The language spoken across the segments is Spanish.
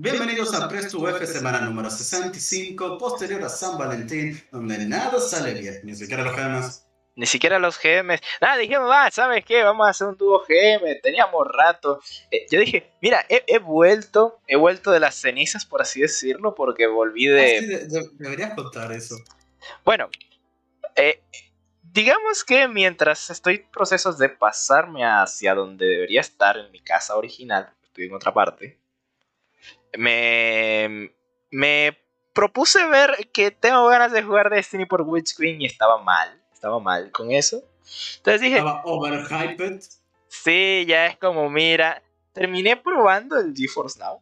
Bienvenidos a Press to F semana número 65, posterior a San Valentín, donde nada sale bien, ni siquiera los gemas. Ni siquiera los GMs. Nada, dijimos, va, ¿sabes qué? Vamos a hacer un dúo GM. Teníamos rato. Eh, yo dije, mira, he, vuelto, he vuelto de las cenizas, por así decirlo, porque volví de... Ah, deberías contar eso. Bueno, eh, digamos que mientras estoy en procesos de pasarme hacia donde debería estar en mi casa original, estoy en otra parte, me, me propuse ver que tengo ganas de jugar Destiny por Witchqueen y estaba mal estaba mal con eso. Entonces dije... Estaba overhyped. Sí, ya es como, mira, terminé probando el GeForce Now.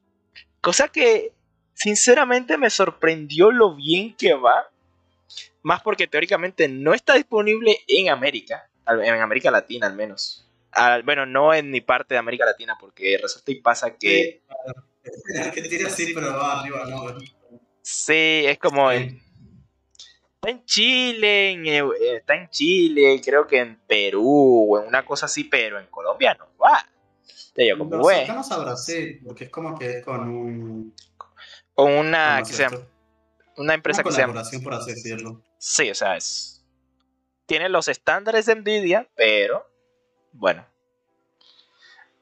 Cosa que, sinceramente, me sorprendió lo bien que va. Más porque teóricamente no está disponible en América. En América Latina al menos. bueno, no en mi parte de América Latina porque resulta y pasa que... Sí, pero va arriba, no. Sí, es como está en Chile, eh, está en Chile, creo que en Perú o en una cosa así, pero en Colombia no va. Te digo, como, bueno. a Brasil, porque es como que es con un... Con una, que sea, una empresa que sea... por así decirlo. Sí, o sea, es... Tiene los estándares de Nvidia, pero... Bueno.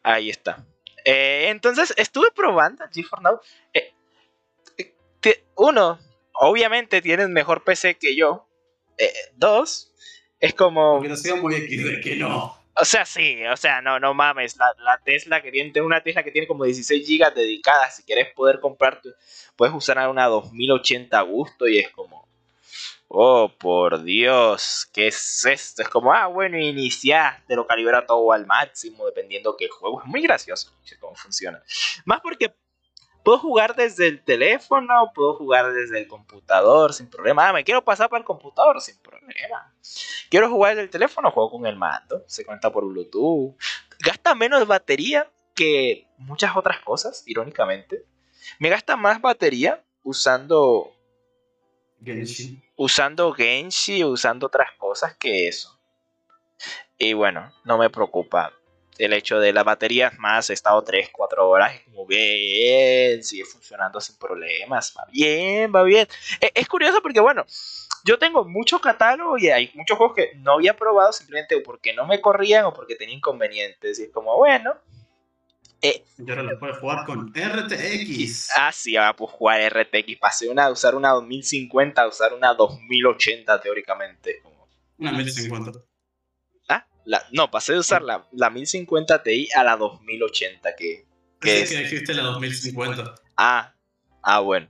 Ahí está. Eh, entonces, estuve probando GeForce Now. Eh, uno, obviamente tienes mejor PC que yo. Eh, dos, es como. Hubiera sido muy de que no. O sea, sí, o sea, no, no mames. La, Tesla que tiene, una Tesla que tiene como 16 GB dedicadas. Si quieres poder comprarte, puedes usar una 2080 a gusto y es como. Oh, por Dios, ¿qué es esto? Es como, ah, bueno, iniciaste, lo calibra todo al máximo, dependiendo qué juego. Es muy gracioso cómo funciona. Más porque Puedo jugar desde el teléfono, puedo jugar desde el computador sin problema. Ah, me quiero pasar para el computador sin problema. Quiero jugar desde el teléfono, juego con el mando. Se cuenta por Bluetooth. Gasta menos batería que muchas otras cosas, irónicamente. Me gasta más batería usando. Genshi. Usando Genshi, usando otras cosas que eso. Y bueno, no me preocupa el hecho de las baterías más, he estado 3, 4 horas, como bien, sigue funcionando sin problemas, va bien, va bien. E, es, curioso porque, bueno, yo tengo mucho catálogo y hay muchos juegos que no había probado simplemente porque no me corrían o porque tenía inconvenientes. Y es como, bueno. Eh, y ahora lo puedes jugar con RTX. Ah, sí, ahora puedo jugar RTX. Pasé una, de usar una 2050 a usar una 2080 teóricamente. Una 1050 no, pasé de usar la, la 1050 Ti a la 2080 que... que es que la 2050. Ah, ah, bueno.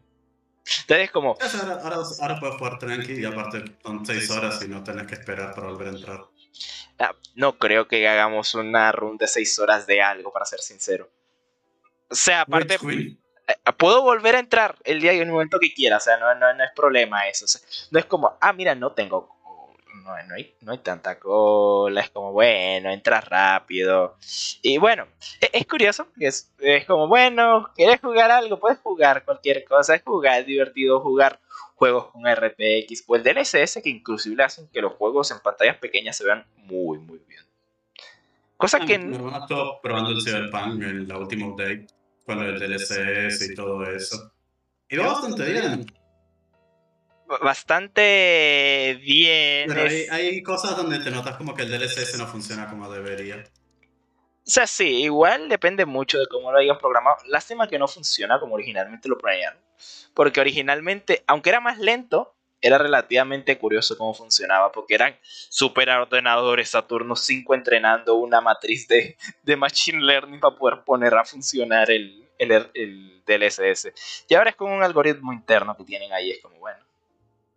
Entonces como... Ahora, ahora, puedes jugar tranqui y aparte son 6 horas y no tenés que esperar para volver a entrar. Ah, no creo que hagamos una run de 6 horas de algo, para ser sincero. O sea, aparte... Eh, puedo volver a entrar el día y el momento que quiera, o sea, no, no, no es problema eso. no es como, ah, mira, no tengo no, hay, no hay tanta cola, es como, bueno, entras rápido. Y bueno, e, es, curioso, es, es como, bueno, ¿quieres jugar algo? Puedes jugar cualquier cosa, es jugar, es divertido jugar juegos con RTX, pues el DLSS que inclusive hacen que los juegos en pantallas pequeñas se vean muy, muy bien. Cosa que... No, estado probando el Cyberpunk en la última update, con el DLSS y todo eso. Y va bastante bien bastante bien. Pero hay, cosas donde te notas como que el DLSS no funciona como debería. O sea, sí, igual depende mucho de cómo lo hayan programado. Lástima que no funciona como originalmente lo planearon. Porque originalmente, aunque era más lento, era relativamente curioso cómo funcionaba. Porque eran superordenadores Saturno 5 entrenando una matriz de, de Machine Learning para poder poner a funcionar el, el, el DLSS. Y ahora es como un algoritmo interno que tienen ahí. Es como, bueno,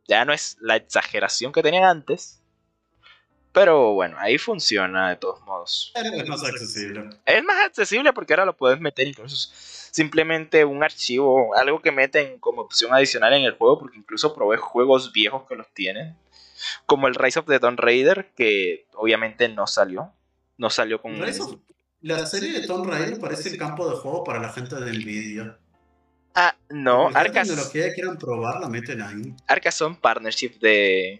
ya no es la exageración que tenían antes. Pero bueno, ahí funciona de todos modos. Es más accesible. Es más accesible porque ahora lo puedes meter incluso simplemente un archivo, algo que meten como opción adicional en el juego, porque incluso probé juegos viejos que los tienen. Como el Rise of the Tomb Raider, que obviamente no salió. No salió con... La serie de Tomb Raider parece el campo de juego para la gente de Nvidia. Ah, no, Arcas. lo que quieran probar, la meten ahí. Arcas son partnership de,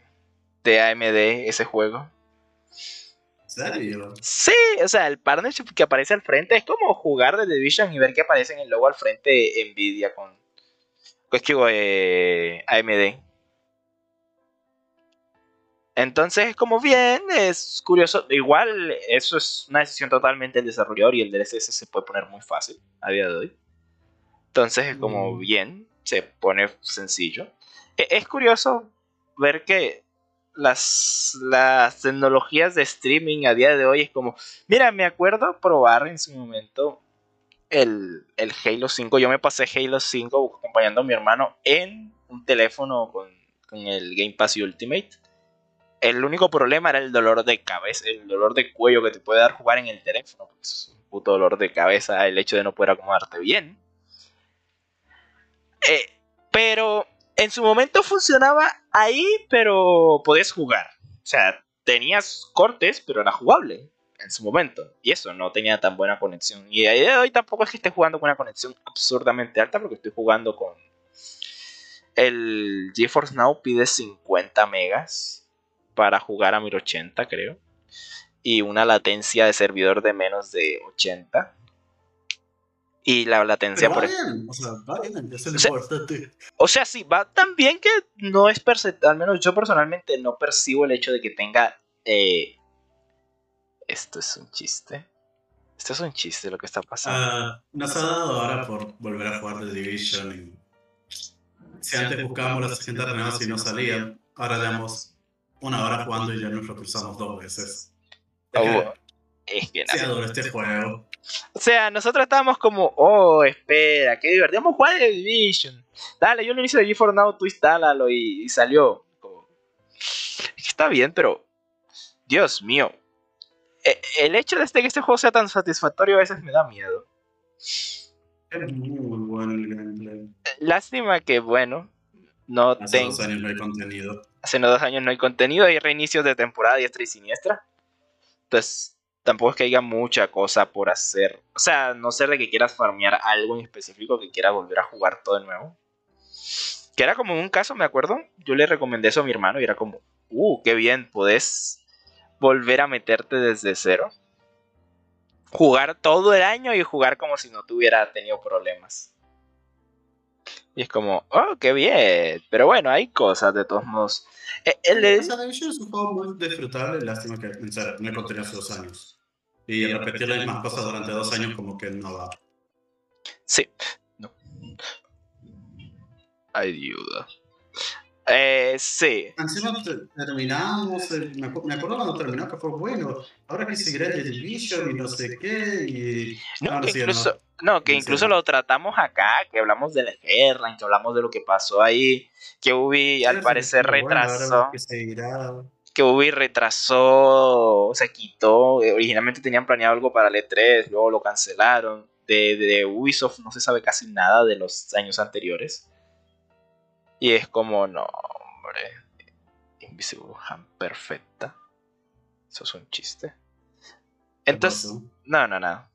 de AMD, ese juego. serio? Sí, o sea, el partnership que aparece al frente es como jugar de Division y ver que aparece en el logo al frente de Nvidia con. Pues digo, eh, AMD. Entonces, como bien, es curioso. Igual, eso es una decisión totalmente del desarrollador y el DLSS se puede poner muy fácil a día de hoy. Entonces, es como Mm. bien, se pone sencillo. E- Es curioso ver que las, las tecnologías de streaming a día de hoy es como, mira, me acuerdo probar en su momento el, el Halo 5. Yo me pasé Halo 5 acompañando a mi hermano en un teléfono con, con el Game Pass Ultimate. El único problema era el dolor de cabeza, el dolor de cuello que te puede dar jugar en el teléfono. porque Es un puto dolor de cabeza el hecho de no poder acomodarte bien. Eh, pero en su momento funcionaba ahí, pero podías jugar. O sea, tenías cortes, pero era jugable en su momento. Y eso no tenía tan buena conexión. Y a día de hoy tampoco es que esté jugando con una conexión absurdamente alta, porque estoy jugando con. El GeForce Now pide 50 megas para jugar a 1080, creo. Y una latencia de servidor de menos de 80. Y la latencia Pero va por bien, o sea, va bien, eso es O sea, importante. o sea, sí, va tan bien que no es al menos yo personalmente no percibo el hecho de que tenga... eh, Esto es un chiste. Esto es un chiste lo que está pasando. Ah, nos ha dado ahora por volver a jugar The Division. Y... Si antes buscábamos las 60 reuniones y no salían, ahora llevamos una hora jugando y ya nos lo cruzamos dos veces. Oh, es que nada. adoro este juego. O sea, nosotros estábamos como, oh, espera, qué divertido. Vamos a jugar The Division. Dale, yo lo inicio de GeForce Now, tú instálalo y, y salió. Como, es que está bien, pero. Dios mío. E- El hecho de este que este juego sea tan satisfactorio a veces me da miedo. Es muy bueno el gameplay. Lástima que, bueno, no Hace tengo. dos años no hay contenido. Hace dos años no hay contenido, hay reinicios de temporada diestra y siniestra. Entonces, tampoco es que haya mucha cosa por hacer. O sea, no ser de que quieras farmear algo en específico, que quieras volver a jugar todo de nuevo. Que era como un caso, me acuerdo. Yo le recomendé eso a mi hermano y era como, uh, qué bien, podés volver a meterte desde cero. Jugar todo el año y jugar como si no tuviera tenido problemas. Y es como, oh, qué bien. Pero bueno, hay cosas de todos modos. El es un juego muy disfrutable. Lástima que no hace dos años. Y repetir las mismas cosas durante dos años, como que no va. Sí. No. Ayuda. Eh, sí. Encima te- terminamos, eh, me, acu- me acuerdo cuando terminó que fue bueno. Ahora que seguirá The Division y no sé qué. Y... No, ahora que sí, incluso, no, que Sí. incluso lo tratamos acá, que hablamos de la guerra, que hablamos de lo que pasó ahí, que Ubi al parecer retrasó, que seguirá. Que Ubi retrasó, se quitó, eh, originalmente tenían planeado algo para el E3, luego lo cancelaron. De, de Ubisoft no se sabe casi nada de los años anteriores. Y es como, no, hombre, Invisible Hand perfecta. Eso es un chiste. ¿Qué Entonces, no, no, no.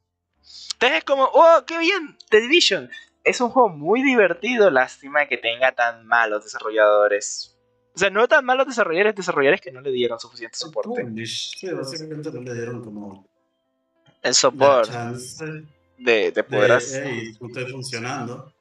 Entonces es como, oh, qué bien, The Division. Es un juego muy divertido, lástima que tenga tan malos desarrolladores. O sea, no tan malos desarrolladores, desarrolladores que no le dieron suficiente soporte. Sí, básicamente no le dieron como El soporte de, de poder de, hacer. hey, no estoy funcionando.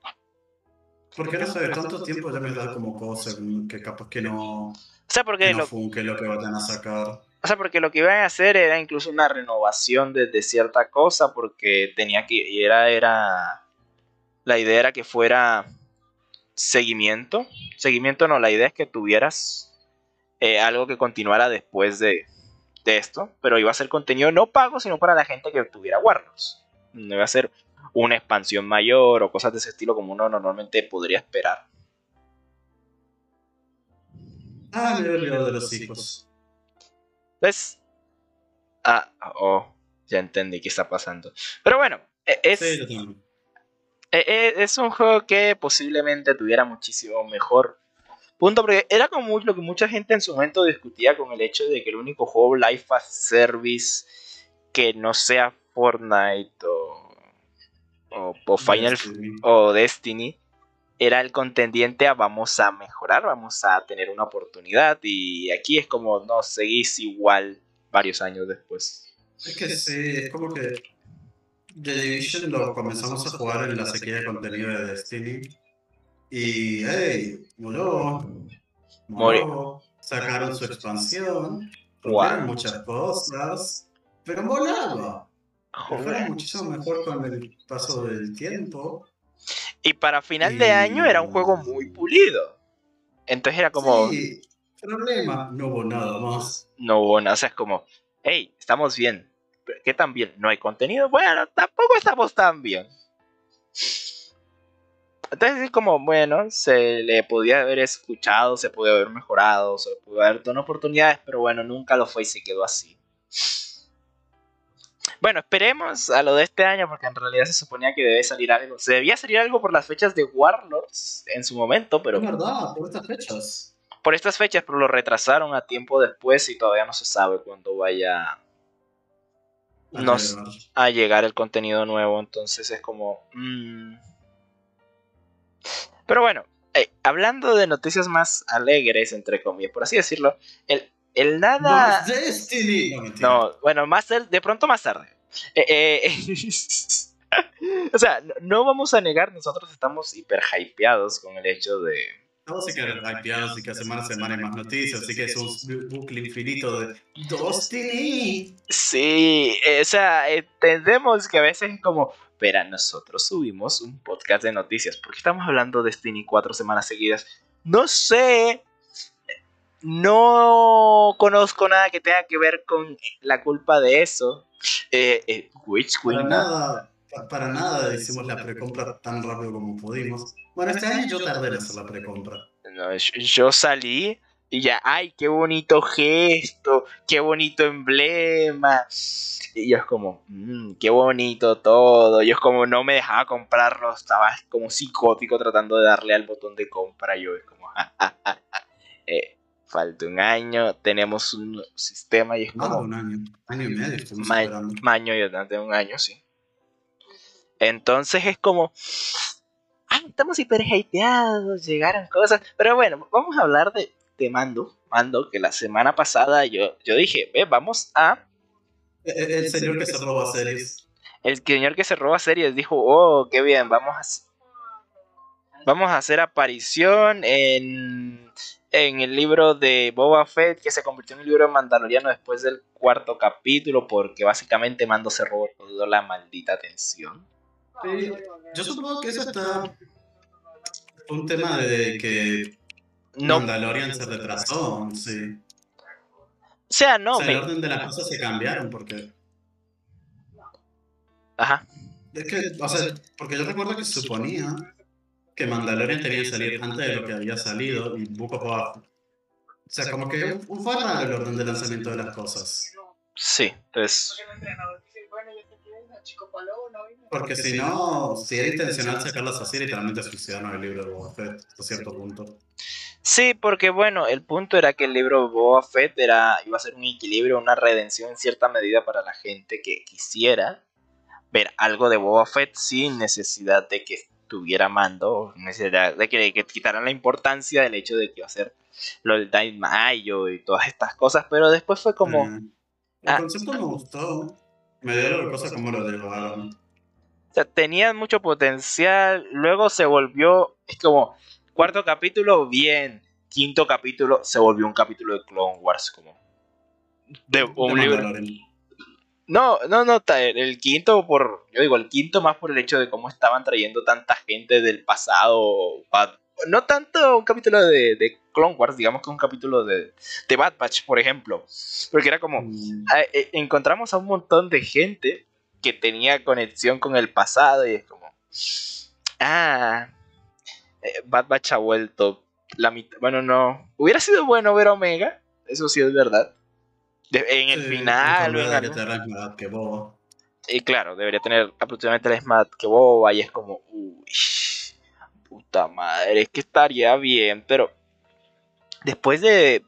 Porque no sé, tanto tiempo ya me da como cosa que capaz que no, O sea, porque que no lo, funque lo que vayan a sacar. o sea, porque lo que iban a hacer era incluso una renovación de, de cierta cosa, porque tenía que, y era, era, la idea era que fuera seguimiento. Seguimiento no, la idea es que tuvieras eh, algo que continuara después de, de esto, pero iba a ser contenido no pago, sino para la gente que tuviera Warlords. No iba a ser una expansión mayor o cosas de ese estilo como uno normalmente podría esperar. Ah, me olvidado de los hijos. Entonces, ah, oh, ya entendí qué está pasando. Pero bueno, e- es, Sí, yo también. e- e- es un juego que posiblemente tuviera muchísimo mejor punto, porque era como lo que mucha gente en su momento discutía con el hecho de que el único juego Life as Service que no sea Fortnite o, o, o Final Destiny. o Destiny era el contendiente a vamos a mejorar, vamos a tener una oportunidad y aquí es como no seguís igual varios años después. Es que sí, es como que The Division lo comenzamos a jugar en la sequía de contenido de Destiny. Y, hey, murió. Murió. Sacaron su expansión. Wow. muchas cosas. Pero molaba. Fue muchísimo mejor con el paso del tiempo. Y para final de año era un juego muy pulido. Entonces era como. Sí, problema, no hubo nada más. No hubo nada, o sea, es como, hey, estamos bien. ¿Qué tan bien? ¿No hay contenido? Bueno, tampoco estamos tan bien. Entonces es como, bueno, se le podía haber escuchado, se puede haber mejorado, se pudo haber dado oportunidades, pero bueno, nunca lo fue y se quedó así. Bueno, esperemos a lo de este año, porque en realidad se suponía que debe salir algo. Se debía salir algo por las fechas de Warlords en su momento, pero. Es verdad, por estas fechas. Por estas fechas, pero lo retrasaron a tiempo después y todavía no se sabe cuándo vaya a llegar el contenido nuevo. Entonces es como. Mm. Pero bueno, eh, hablando de noticias más alegres, entre comillas, por así decirlo, el el nada. No, bueno, más de pronto más tarde. Eh, eh, o sea, no vamos a negar, nosotros estamos hiper hypeados con el hecho de. Estamos hiper hypeados y que semana a semana hay más noticias, así que es un bucle infinito de Destiny. Sí, o sea, entendemos que a veces es como. Pero nosotros subimos un podcast de noticias. porque estamos hablando de Destiny cuatro semanas seguidas? No sé, no conozco nada que tenga que ver con la culpa de eso. Eh, eh, para nada, para nada hicimos la precompra tan rápido como pudimos. Bueno, este año yo tardé en hacer la precompra. No, yo salí y ya, ay, qué bonito gesto, qué bonito emblema. Y yo es como, mmm, qué bonito todo. Yo es como, no me dejaba comprarlo, estaba como psicótico tratando de darle al botón de compra. Yo es como, eh, falta un año, tenemos un sistema y es como... un año, año y medio. año y un año, sí. Entonces es como... Ah, estamos hiper hypeados, llegaron cosas. Pero bueno, vamos a hablar de, de Mando. Mando, que la semana pasada yo, yo dije, ve, vamos a... El, el señor que se roba series. El señor que se roba series dijo, oh, qué bien, vamos a... Vamos a hacer aparición en en el libro de Boba Fett, que se convirtió en un libro mandaloriano después del cuarto capítulo, porque básicamente Mando se robó toda la maldita atención. Yo supongo que eso está un tema de que Mandalorian se retrasó, sí. O sea, no. O sea, el orden de las cosas se cambiaron porque. Ajá. Es que, o sea, porque yo recuerdo que se suponía que Mandalorian tenía que salir antes de lo que había salido y Book of O sea, como que fue raro el orden de lanzamiento de las cosas. Sí, pues... Porque si no, si era intencional sacarlas así, literalmente suicidaron el libro de Boba Fett hasta cierto punto. Sí, porque bueno, el punto era que el libro de Boba Fett era, iba a ser un equilibrio, una redención en cierta medida para la gente que quisiera ver algo de Boba Fett sin necesidad de que tuviera mando, necesidad de que, quitaran la importancia del hecho de que iba a ser lo del Mayo y todas estas cosas, pero después fue como... Mm. El ah, concepto me gustó, me dio cosas como lo de O sea, tenían mucho potencial, luego se volvió, es como, cuarto capítulo, bien, quinto capítulo, se volvió un capítulo de Clone Wars, como... De, un libro... No, no, no, el quinto por, yo digo, el quinto más por el hecho de cómo estaban trayendo tanta gente del pasado. No tanto un capítulo de, de Clone Wars, digamos que un capítulo de, de Bad Batch, por ejemplo. Porque era como, mm. eh, encontramos a un montón de gente que tenía conexión con el pasado y es como, ah, eh, Bad Batch ha vuelto. La mitad, bueno, no, hubiera sido bueno ver Omega, eso sí es verdad en el final. Que. Y claro, debería tener aproximadamente la SMAT que Boba. Y es como, uy, puta madre, es que estaría bien, pero después de.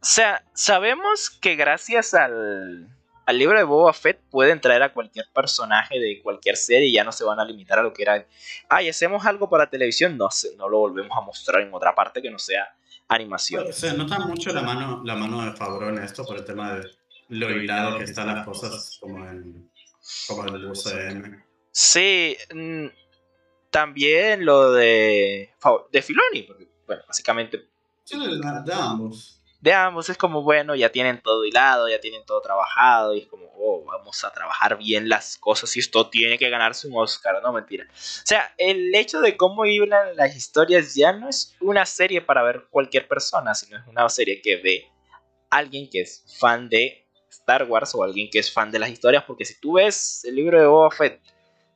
O sea, sabemos que gracias al, al libro de Boba Fett pueden traer a cualquier personaje de cualquier serie y ya no se van a limitar a lo que era. Ay, hacemos algo para televisión, no sé, no lo volvemos a mostrar en otra parte que no sea animación. Se nota mucho la mano, la mano de Favreau en esto por el tema de lo hilado que están las cosas como en, como en el UCM. Sí, mm, también lo de, de Filoni, porque, bueno, básicamente... De ambos de ambos es como, bueno, ya tienen todo hilado, ya tienen todo trabajado, y es como, oh, vamos a trabajar bien las cosas y esto tiene que ganarse un Oscar, no mentira. O sea, el hecho de cómo hilan las historias ya no es una serie para ver cualquier persona, sino es una serie que ve alguien que es fan de Star Wars o alguien que es fan de las historias, porque si tú ves el libro de Boba Fett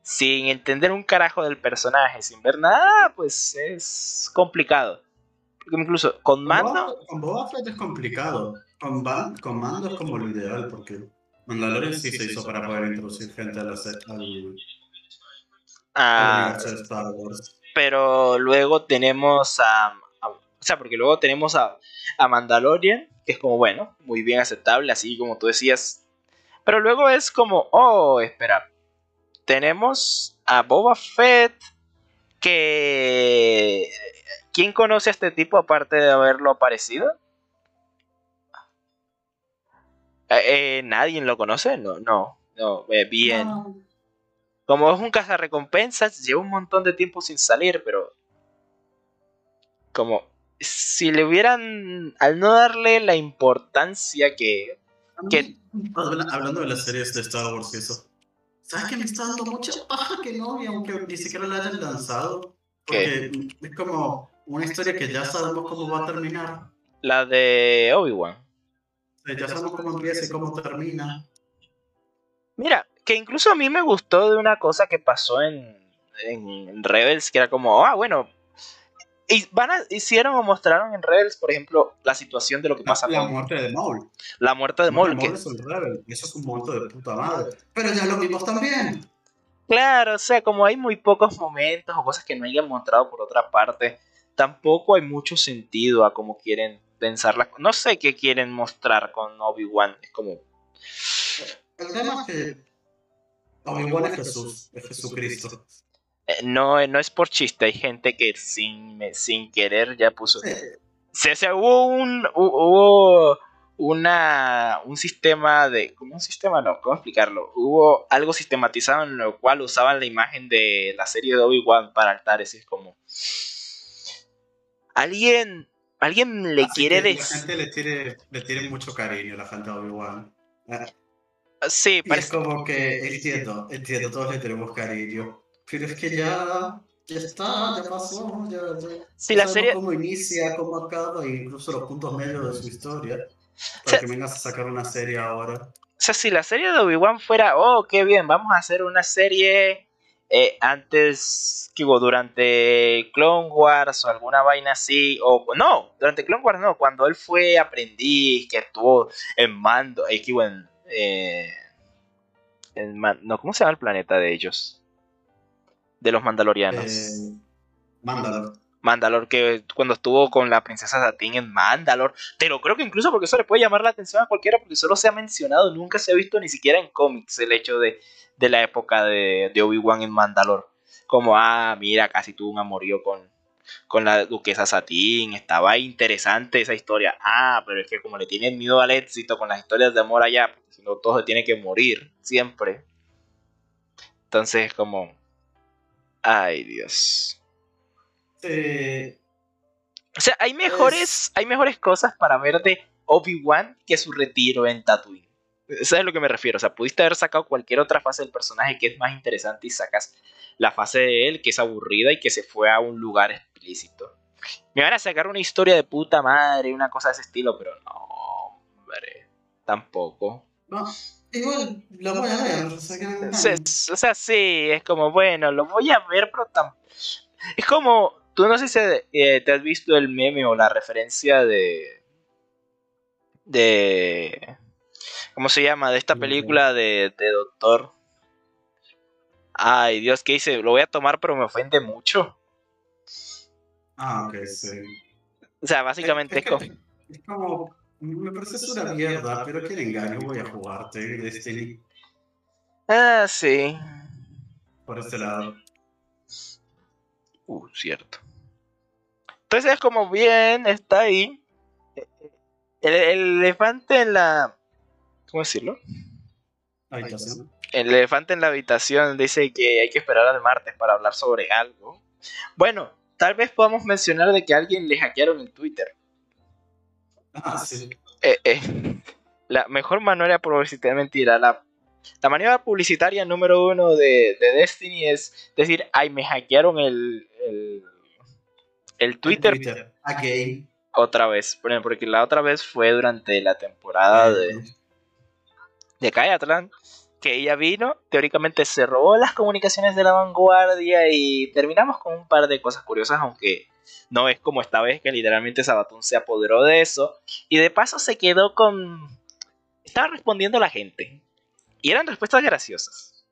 sin entender un carajo del personaje, sin ver nada, pues es complicado incluso con mando. Con Boba Fett es complicado. Con, con mando es como lo ideal, porque Mandalorian sí se hizo para poder introducir gente a la al, ah, de Star Wars. Pero luego tenemos a, O sea, porque luego tenemos a, a Mandalorian, que es como, bueno, muy bien aceptable, así como tú decías. Pero luego es como, oh, espera. Tenemos a Boba Fett que ¿Quién conoce a este tipo aparte de haberlo aparecido? Eh, eh ¿Nadie lo conoce? No, no, no, eh, bien. Como es un cazarrecompensas, lleva un montón de tiempo sin salir, pero... Como si le hubieran, al no darle la importancia que... que... Hablando de las series de Star Wars y eso. ¿Sabes que me está dando mucha paja que no? aunque ni siquiera la hayan lanzado. Porque es como una historia que ya sabemos cómo va a terminar. La de Obi-Wan. ya sabemos cómo empieza y cómo termina. Mira, que incluso a mí me gustó de una cosa que pasó en, en Rebels, que era como, ah, bueno, y van a, hicieron o mostraron en Rebels, por ejemplo, la situación de lo que pasa la con... La muerte de Maul. La muerte de Maul. Que... Es Eso es un momento de puta madre. Pero ya lo vimos también. Claro, o sea, como hay muy pocos momentos o cosas que no hayan mostrado por otra parte, tampoco hay mucho sentido a cómo quieren pensar No sé qué quieren mostrar con Obi-Wan. Es como. El tema es que Obi-Wan es Jesús, es Jesucristo. No, no es por chiste, hay gente que sin, sin querer ya puso. Se, se, hubo un. Hubo una, un sistema de... ¿Cómo un sistema? No, ¿cómo explicarlo? Hubo algo sistematizado en lo cual usaban la imagen de la serie de Obi-Wan para altares. Es como... Alguien, alguien le quiere decir. La gente le tiene, le tiene mucho cariño, la gente de Obi-Wan. Sí, parece... es como que entiendo, entiendo, todos le tenemos cariño. Pero es que ya, ya está, ya pasó, ya, ya sí, la serie... cómo inicia, cómo acaba, e incluso los puntos medios de su historia. Para que vengas a sacar una serie ahora. O sea, si la serie de Obi-Wan fuera, oh, qué bien, vamos a hacer una serie eh, antes, que hubo durante Clone Wars o alguna vaina así, o no, durante Clone Wars no, cuando él fue aprendiz, que estuvo en mando, eh, en, eh, no, ¿cómo se llama el planeta de ellos? De los mandalorianos. Eh, Mandalor. Mandalor, que cuando estuvo con la princesa Satín en Mandalor, te lo creo que incluso porque eso le puede llamar la atención a cualquiera, porque solo se ha mencionado, nunca se ha visto ni siquiera en cómics el hecho de de la época de, Obi-Wan en Mandalor. Como, ah, mira, casi tuvo un amorío con, con la duquesa Satín, estaba interesante esa historia. Ah, pero es que como le tienen miedo al éxito con las historias de amor allá, porque si no todo se tiene que morir, siempre. Entonces, como, ay Dios. O sea, hay mejores, hay mejores cosas para ver de Obi-Wan que su retiro en Tatooine. Eso es a lo que me refiero. O sea, pudiste haber sacado cualquier otra fase del personaje que es más interesante y sacas la fase de él que es aburrida y que se fue a un lugar explícito. Me van a sacar una historia de puta madre, una cosa de ese estilo, pero no, hombre, tampoco. No, igual lo voy a ver. O sea, sí, es como, bueno, lo voy a ver, pero tampoco. Es como, tú no sé si eh, te has visto el meme o la referencia de. de ¿Cómo se llama? De esta película de, Doctor. Ay, Dios, ¿qué hice? Lo voy a tomar, pero me ofende mucho. Ah, ok, sí. O sea, básicamente es, como... es como. Me parece una mierda, pero qué engaño voy a jugarte, Destiny. Ah, sí. Por este lado. Uh, cierto. Entonces es como bien, está ahí. el elefante en la ¿Cómo decirlo? Habitación. El elefante en la habitación dice que hay que esperar al martes para hablar sobre algo. Bueno, tal vez podamos mencionar de que a alguien le hackearon en Twitter. Ah, sí. Eh, eh, la mejor manera publicitaria, mentira, la, la manera publicitaria número uno de, de Destiny es decir, ay, me hackearon el, el, el Twitter Again. otra vez. Por ejemplo, Porque la otra vez fue durante la temporada de, de Kayatlan, que ella vino, teóricamente se robó las comunicaciones de la vanguardia y terminamos con un par de cosas curiosas, aunque no es como esta vez que literalmente Sabatón se apoderó de eso. Y de paso se quedó con... Estaba respondiendo la gente. Y eran respuestas graciosas.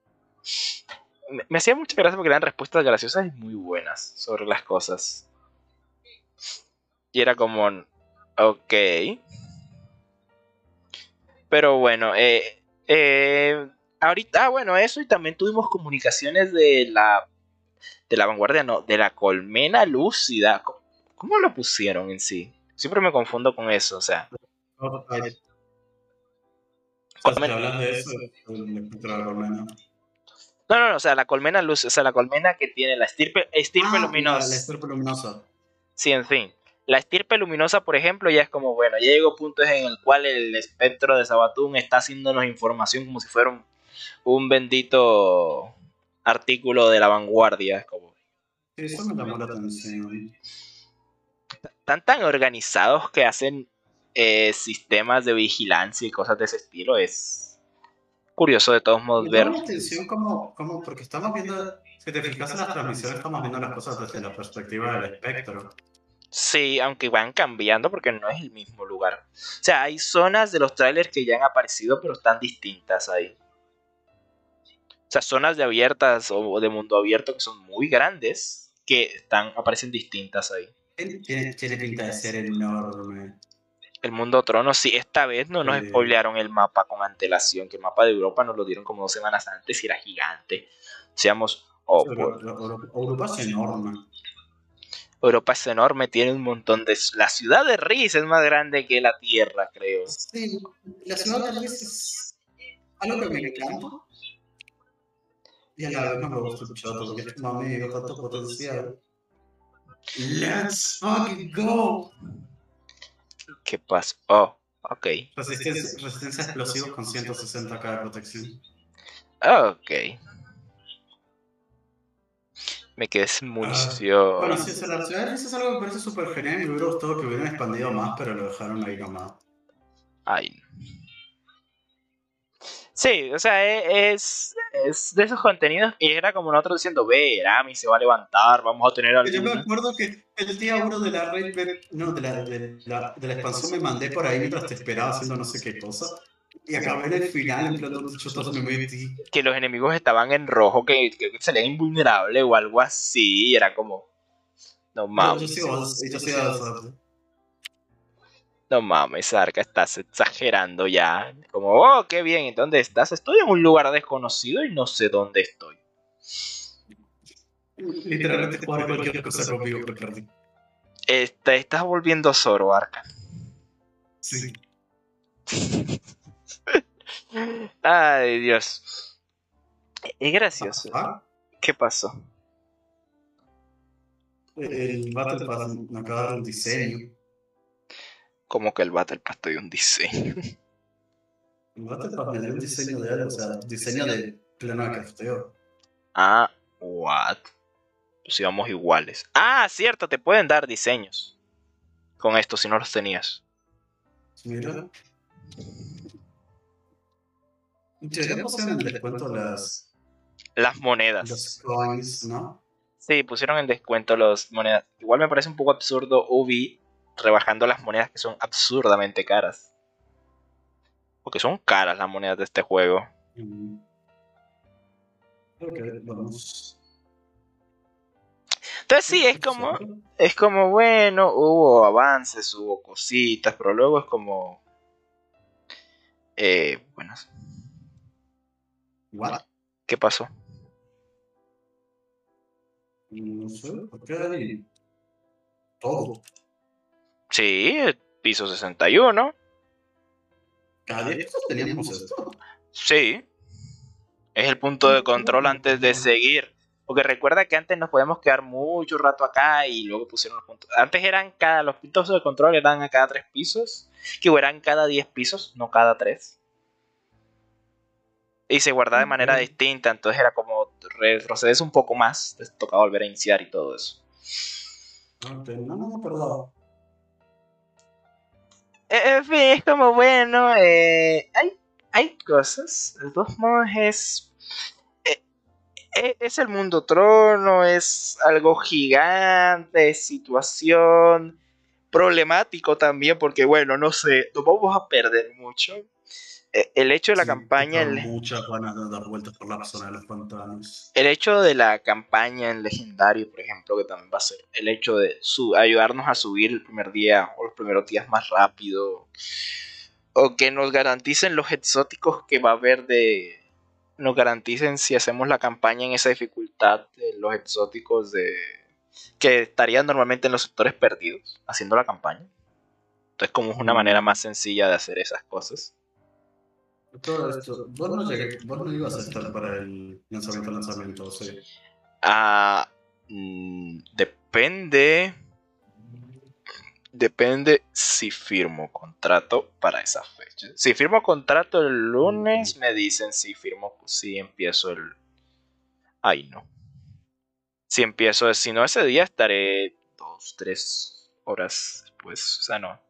Me, me hacía mucha gracia porque eran respuestas graciosas y muy buenas sobre las cosas. Y era como... Ok. Pero bueno, eh, eh, ahorita, ah, bueno, eso y también tuvimos comunicaciones de la de la vanguardia, no, de la colmena lúcida. ¿Cómo, cómo lo pusieron en sí? Siempre me confundo con eso, o sea. O sea, si Colmena- hablas de eso, el espectro de la colmena. No, no, no, o sea, la colmena luz, o sea, la colmena que tiene la estirpe, estirpe Ah, luminosa. La estirpe luminosa. Sí, en fin. La estirpe luminosa, por ejemplo, ya es como, bueno, ya llegó puntos en el cual el espectro de Sabatún está haciéndonos información como si fuera un, un bendito artículo de la vanguardia. Es como, Sí, eso me llamó la atención. están tan organizados que hacen eh, sistemas de vigilancia y cosas de ese estilo. Es curioso de todos modos Me ver. la atención como, como porque estamos viendo, si te fijas en las transmisiones, estamos viendo las cosas desde la perspectiva del espectro. Sí, aunque van cambiando porque no es el mismo lugar. O sea, hay zonas de los trailers que ya han aparecido, pero están distintas ahí. O sea, zonas de abiertas o de mundo abierto que son muy grandes, que están, aparecen distintas ahí. Tiene, tiene pinta de ser enorme. El mundo trono, sí, esta vez no nos spoilearon el mapa con antelación, que el mapa de Europa nos lo dieron como dos semanas antes y era gigante. Seamos, oh, por- Europa- es enorme. Europa es enorme, tiene un montón de... La ciudad de Riz es más grande que la Tierra, creo. Sí, la ciudad tal vez es algo que me encanta. Y a la vez no me gusta escuchar porque es como amigo, tanto potencial. Let's fucking go. ¿Qué pasa? Oh, ok. Resistencia, resistencia a explosivos con 160k de protección. Ok. Me quedé sin munición. Bueno, sí, sea, la ciudad Riz es algo que me parece súper genial y me hubiera gustado que hubieran expandido más, pero lo dejaron ahí nomás. Ay. Sí, o sea, e- es, es de esos contenidos y era como nosotros diciendo, ve, Arami se va a levantar, vamos a tener Yo me acuerdo que el día uno de la red, no, de la, de, la, de la expansión me mandé por ahí mientras te esperaba haciendo no sé qué cosa. Y acabé en el final, en plan, yo me metí. Que los enemigos estaban en rojo, que, que salían invulnerables o algo así, y era como... No Yo mames, sigo, yo sigo avanzando. No mames, Arca, estás exagerando ya. Como, oh, qué bien, ¿en dónde estás? Estoy en un lugar desconocido y no sé dónde estoy. Literalmente jugar cualquier cosa conmigo. Te estás volviendo Zoro, Arca. Sí. Ay, Dios. Es gracioso. Ah, ¿Qué pasó? el Battle Pass me acaba de dar un diseño. Como que el Battle Pass te dio un diseño. El Battle Pass me dio un diseño de algo, o sea, diseño de plano de crafteo. Ah, what? Pues íbamos iguales. Ah, cierto, te pueden dar diseños. Con esto, si no los tenías. Mira. Ya pusieron en descuento las, Las monedas. los coins, ¿no? Sí, pusieron en descuento las monedas. Igual me parece un poco absurdo Ubi rebajando las monedas que son absurdamente caras. Porque son caras las monedas de este juego. Vamos. Entonces sí, es como, es como, bueno, hubo avances, hubo cositas, pero luego es como... Eh, bueno, What? ¿qué pasó? No sé, ¿por qué hay todo? Sí, piso 61. cada 10 pisos teníamos esto. Sí. Es el punto de control antes de seguir. Porque recuerda que antes nos podíamos quedar mucho rato acá y luego pusieron los puntos. Antes eran cada, los puntos de control eran a cada 3 pisos. Que eran cada 10 pisos, no cada 3. Y se guardaba de manera distinta, entonces era como retrocedes un poco más, te tocaba volver a iniciar y todo eso. No, no, no, perdón. En fin, es como bueno, eh, hay, hay cosas, de todos modos es, eh, eh, es el mundo trono, es algo gigante, situación problemático también, porque bueno, no sé, no vamos a perder mucho. Eh, el hecho de la campaña. El, muchas ganas de dar vueltas por la zona de los pantanos. El hecho de la campaña en legendario, por ejemplo, que también va a ser el hecho de su, ayudarnos a subir el primer día o los primeros días más rápido. O que nos garanticen los exóticos que va a haber de. Nos garanticen si hacemos la campaña en esa dificultad de los exóticos de. Que estarían normalmente en los sectores perdidos, haciendo la campaña. Entonces, como es una manera más sencilla de hacer esas cosas. Todo esto, vos no, vos no ibas a estar para el lanzamiento lanzamiento, sí. Ah, mm, depende. Depende si firmo contrato para esa fecha. Si firmo contrato el lunes, me dicen si firmo, si empiezo el. Ay, no. Si empiezo, si no, ese día estaré dos, tres horas después. O sea, no.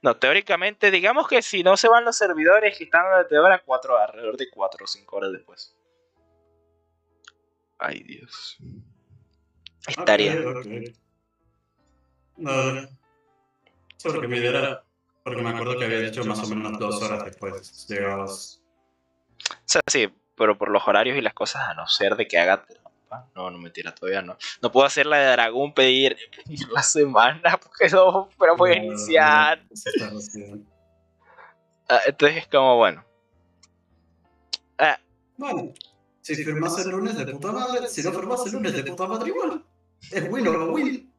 No, teóricamente, digamos que si no se van los servidores que están desde ahora, cuatro, alrededor de 4 o 5 horas después. Ay, Dios. Estaría. No, solo que me diera. Porque me acuerdo que había dicho más o menos dos horas después. Llegabas. O sea, sí, pero por los horarios y las cosas, a no ser de que haga no, no mentira, todavía no. No puedo hacer la de Dragón pedir, la semana, porque no, pero voy a iniciar. Ah, entonces es como, bueno. Ah. Bueno, si firmas el lunes de puta madre, si no firmas el lunes de puta madre igual. Es win o win.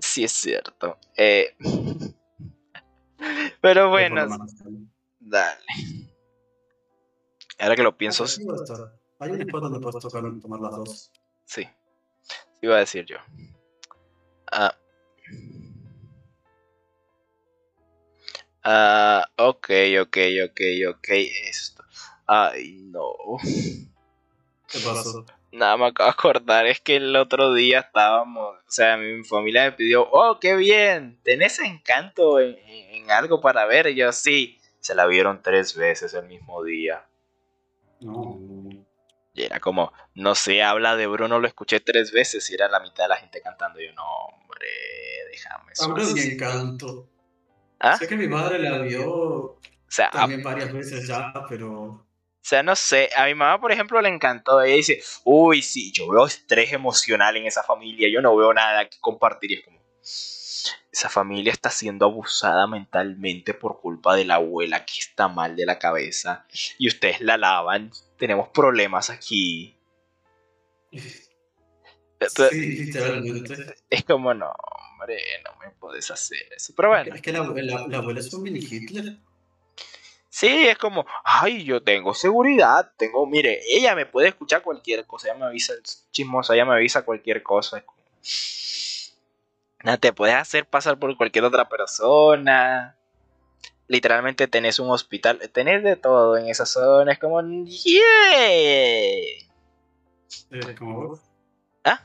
Sí, es cierto. Eh... pero bueno. Dale. Ahora que lo pienso. Hay un spot donde puedes tocar, tomar las dos. Sí. Iba a decir yo. Ah. Ah, ok, ok, ok, ok. Esto. Ay, no. ¿Qué pasó? Nada, me acabo de acordar, es que el otro día estábamos, o sea, mi familia me pidió, oh, qué bien, ¿tenés encanto en, en algo para ver? Y yo, sí, se la vieron tres veces el mismo día. No. Y era como, no sé, habla de Bruno, lo escuché tres veces y era la mitad de la gente cantando. Y yo, no, hombre, déjame. Habla de encanto. ¿Ah? Sé que mi madre la vio o sea, también varias veces ya, pero... O sea, no sé, a mi mamá, por ejemplo, le encantó. Ella dice, uy, sí, yo veo estrés emocional en esa familia, yo no veo nada que compartir. Y es como, esa familia está siendo abusada mentalmente por culpa de la abuela que está mal de la cabeza. Y ustedes la lavan tenemos problemas aquí. Sí, es como, no, hombre, no me puedes hacer eso. Pero bueno. Es que la, abuela es un mini Hitler. Sí, es como, ay, yo tengo seguridad, tengo, mire, ella me puede escuchar cualquier cosa, ella me avisa, chismosa, ella me avisa cualquier cosa. no te puedes hacer pasar por cualquier otra persona literalmente tenés un hospital, tenés de todo en esa zona, es como, ¡yeah! Es como, ¿Ah?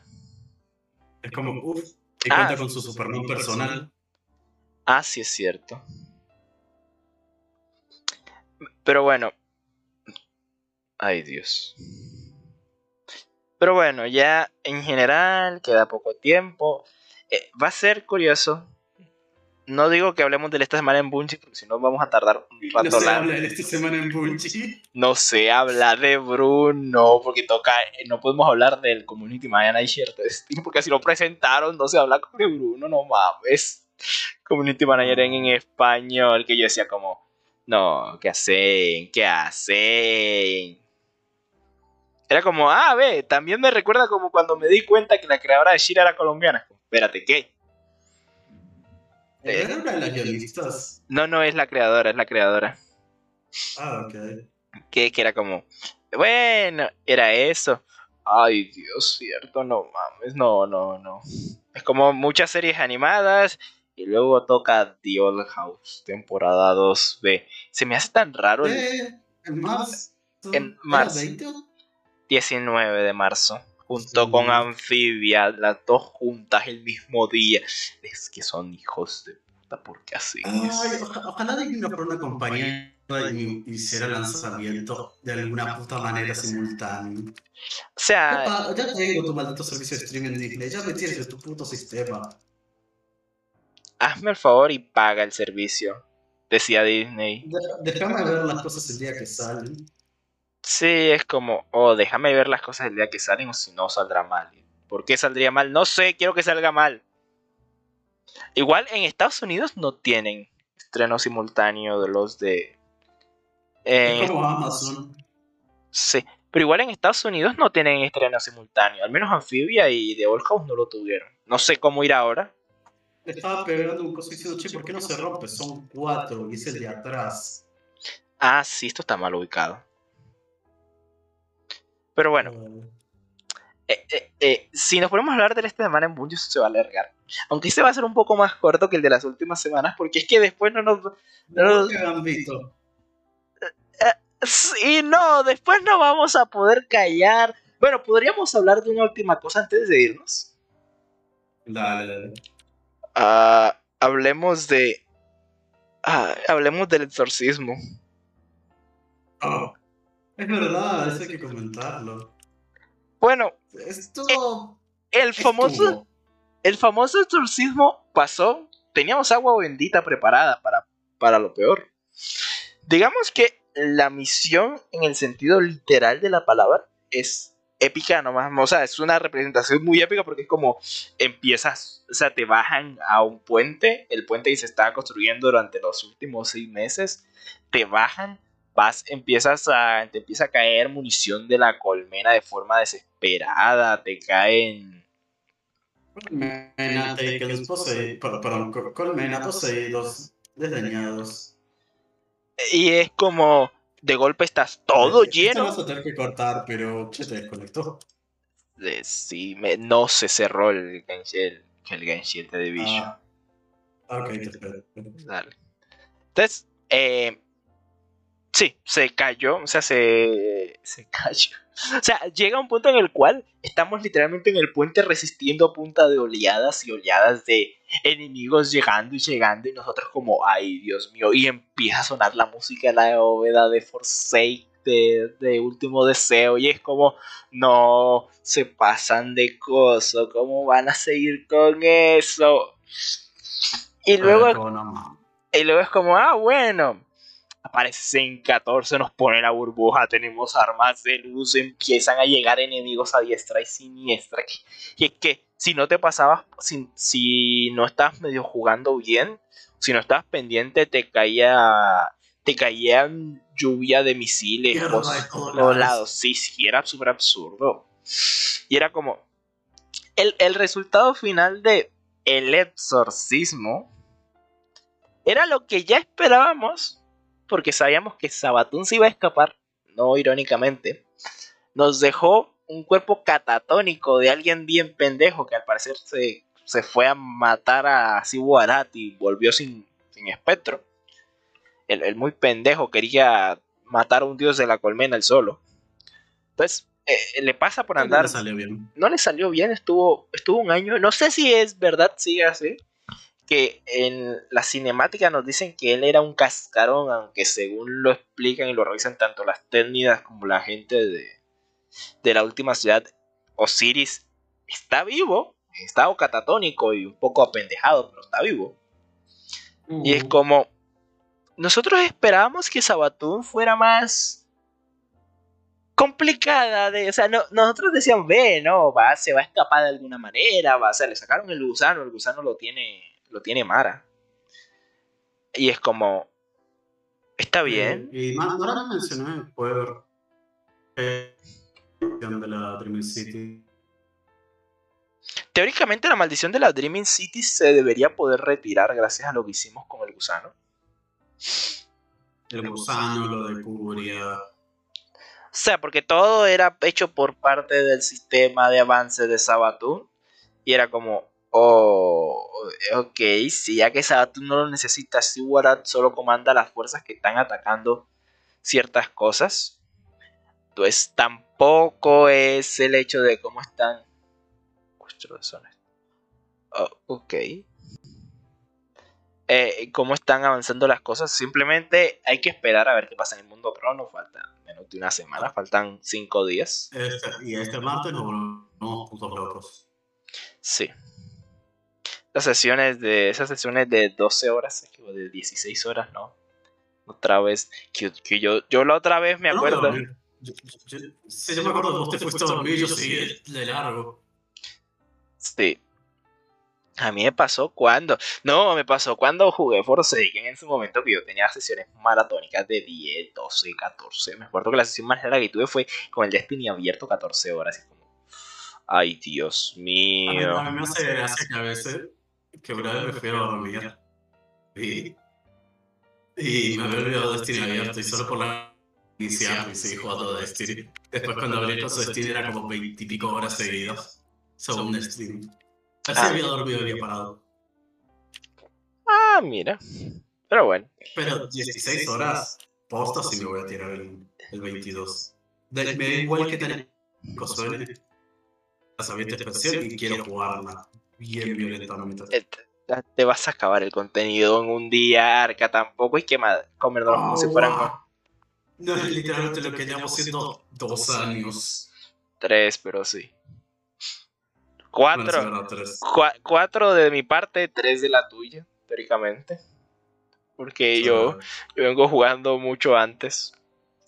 Es como, uff, y cuenta ah, con su Superman personal. Ah, sí es cierto. Pero bueno. Ay, Dios. Pero bueno, ya en general queda poco tiempo. Eh, va a ser curioso no digo que hablemos de esta semana en Bungie, porque si no vamos a tardar un rato No se habla de esta semana en Bungie. No se habla de Bruno, porque toca, no podemos hablar del Community Manager Steam, porque si lo presentaron no se habla de Bruno, no mames. Community Manager en, español, que yo decía como, no, ¿qué hacen? ¿Qué hacen? Era como, ah, ve, también me recuerda como cuando me di cuenta que la creadora de Shira era colombiana. Espérate, ¿qué? ¿Era una de las guionistas? No, no es la creadora, es la creadora. Ah, ok. Que, que era como, bueno, era eso. Ay, Dios, cierto, no mames, no, no, no. Es como muchas series animadas y luego toca The Old House, temporada 2B. Se me hace tan raro el Eh, en marzo. En ¿Era marzo. 20? 19 de marzo, junto Sí. con Amphibia, las dos juntas el mismo día. Es que son hijos de puta, ¿por qué así? Ay, oja- ojalá Disney por una compañía y hiciera lanzamiento de alguna puta manera simultáneo. O sea, Ya, pa- ya tengo tu maldito servicio de streaming Disney, ya me tienes en tu puto sistema. hazme el favor y paga el servicio, decía Disney. De- déjame ver las cosas el día que salen. Sí, es como, oh, déjame ver las cosas el día que salen o si no saldrá mal. ¿Por qué saldría mal? No sé, quiero que salga mal. Igual en Estados Unidos no tienen estreno simultáneo de los de... en Es como Amazon. Sí, pero igual en Estados Unidos no tienen estreno simultáneo. Al menos Amphibia y The Old House no lo tuvieron. No sé cómo ir ahora. Estaba pegando un coso diciendo, che, ¿por qué no se rompe? Son cuatro, y es el de atrás. Ah, sí, esto está mal ubicado. Pero bueno, eh, eh, eh, si nos ponemos a hablar de esta semana en Bungie, se va a alargar. Aunque este va a ser un poco más corto que el de las últimas semanas, porque es que después no nos... No, que Gambito. Sí, no, después no vamos a poder callar. Bueno, podríamos hablar de una última cosa antes de irnos. Dale, dale. Ah, hablemos de... ah, hablemos del exorcismo. Oh, es verdad, eso hay que comentarlo. Bueno, Esto. el famoso, estuvo. el famoso exorcismo pasó. Teníamos agua bendita preparada para, para lo peor. Digamos que la misión, en el sentido literal de la palabra, es épica nomás. O sea, es una representación muy épica porque es como empiezas, o sea, te bajan a un puente, el puente que se estaba construyendo durante los últimos seis meses, te bajan, vas, empiezas a, te empieza a caer munición de la colmena de forma desesperada, te caen Colmena, Takens, poseídos. Perdón, col- Colmena, poseídos, desdeñados. Y es como, de golpe estás todo Esto lleno. vas a tener que cortar, pero che, te desconectó. de- sí, me- no se cerró el Genshin, el Genshin de Division. Ah, ok, te espero. Dale. Entonces, eh, sí, se cayó, o sea, se, se cayó. O sea, llega un punto en el cual estamos literalmente en el puente resistiendo a punta de oleadas y oleadas de enemigos llegando y llegando y nosotros como, ay Dios mío, y empieza a sonar la música de la bóveda de Forsake, de, de Último Deseo, y es como, no, se pasan de coso, ¿cómo van a seguir con eso? Y luego y luego es como, ah, bueno. Aparece en 14, nos pone la burbuja, tenemos armas de luz, empiezan a llegar enemigos a diestra y siniestra. Y es que si no te pasabas, si, si no estás medio jugando bien, si no estabas pendiente, te caía, te caían lluvia de misiles por todos lados. lados. Sí, sí, era súper absurdo. Y era como, el, el resultado final de El Exorcismo era lo que ya esperábamos, porque sabíamos que Sabatún se iba a escapar, no irónicamente. Nos dejó un cuerpo catatónico de alguien bien pendejo que al parecer se, se fue a matar a Sibu Arat y volvió sin, sin espectro. El, el muy pendejo quería matar a un dios de la colmena él solo. Entonces, eh, le pasa por No andar le salió bien. no le salió bien, estuvo, estuvo un año, no sé si es verdad, sigue así, que en la cinemática nos dicen que él era un cascarón, aunque según lo explican y lo revisan tanto las técnicas como la gente de, de la última ciudad, Osiris está vivo, está catatónico y un poco apendejado, pero está vivo. Y es como, nosotros esperábamos que Sabatún fuera más complicada de, o sea, no, nosotros decíamos, ve, no, va, se va a escapar de alguna manera, va, o sea, le sacaron el gusano, el gusano lo tiene, lo tiene Mara. Y es como, está bien, Y más, no la mencioné por eh, de la Dreaming City. teóricamente la maldición de la Dreaming City se debería poder retirar gracias a lo que hicimos con el gusano. el gusano, lo de Curia. O sea, porque todo era hecho por parte del sistema de avance de Sabatun. Y era como, oh, ok, si ya que Sabatun no lo necesita, Siwarat solo comanda las fuerzas que están atacando ciertas cosas. Pues tampoco es el hecho de cómo están. Oh, ok. Eh, cómo están avanzando las cosas. Simplemente hay que esperar a ver qué pasa en el mundo pro. No falta menos de una semana, faltan cinco días. Este, y este martes nos volvemos puntos locos. Sí. Las sesiones de. Esas sesiones de 12 horas, de 16 horas, ¿no? Otra vez. Que, que yo, yo la otra vez me acuerdo. No, yo, sí, yo me acuerdo que vos te fuiste a dormir, yo sí de largo. Sí. A mí me pasó cuando. No, me pasó cuando jugué Forsaken en su momento que yo tenía sesiones maratónicas de 10, 12, 14. Me acuerdo que la sesión más larga que tuve fue con el Destiny abierto 14 horas. Y como, Ay, Dios mío. A mí, a mí me hace gracia que a veces que una vez me fui a dormir y, y me había olvidado Destiny abierto y solo por la inicial y seguí jugando Destiny. Después cuando abrí el Destiny era como 20 y pico horas seguidas. Según stream. Así ah. había dormido y había parado. Ah, mira. Pero bueno. Pero 16 horas posta si me voy a tirar el, el 22. De, me da igual que tener suene la sabiente especial y quiero jugarla bien violentamente. Te vas a acabar el contenido en un día, arca tampoco, y que comer dos como si fueran. No es literalmente lo que llevamos siendo dos años. Tres, pero sí. Cuatro. cuatro de mi parte, tres de la tuya, teóricamente. Porque yo, yo vengo jugando mucho antes.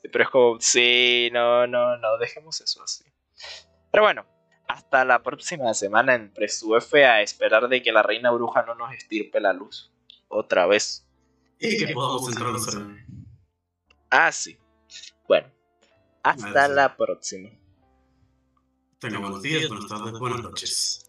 Pero es como, sí, no, no, no, dejemos eso así. Pero bueno, hasta la próxima semana en PresuF a esperar de que la reina bruja no nos estirpe la luz. Otra vez. Y que podamos entrar a Ah, sí. Bueno, hasta la próxima. Tenga buenos días, buenas tardes, buenas noches.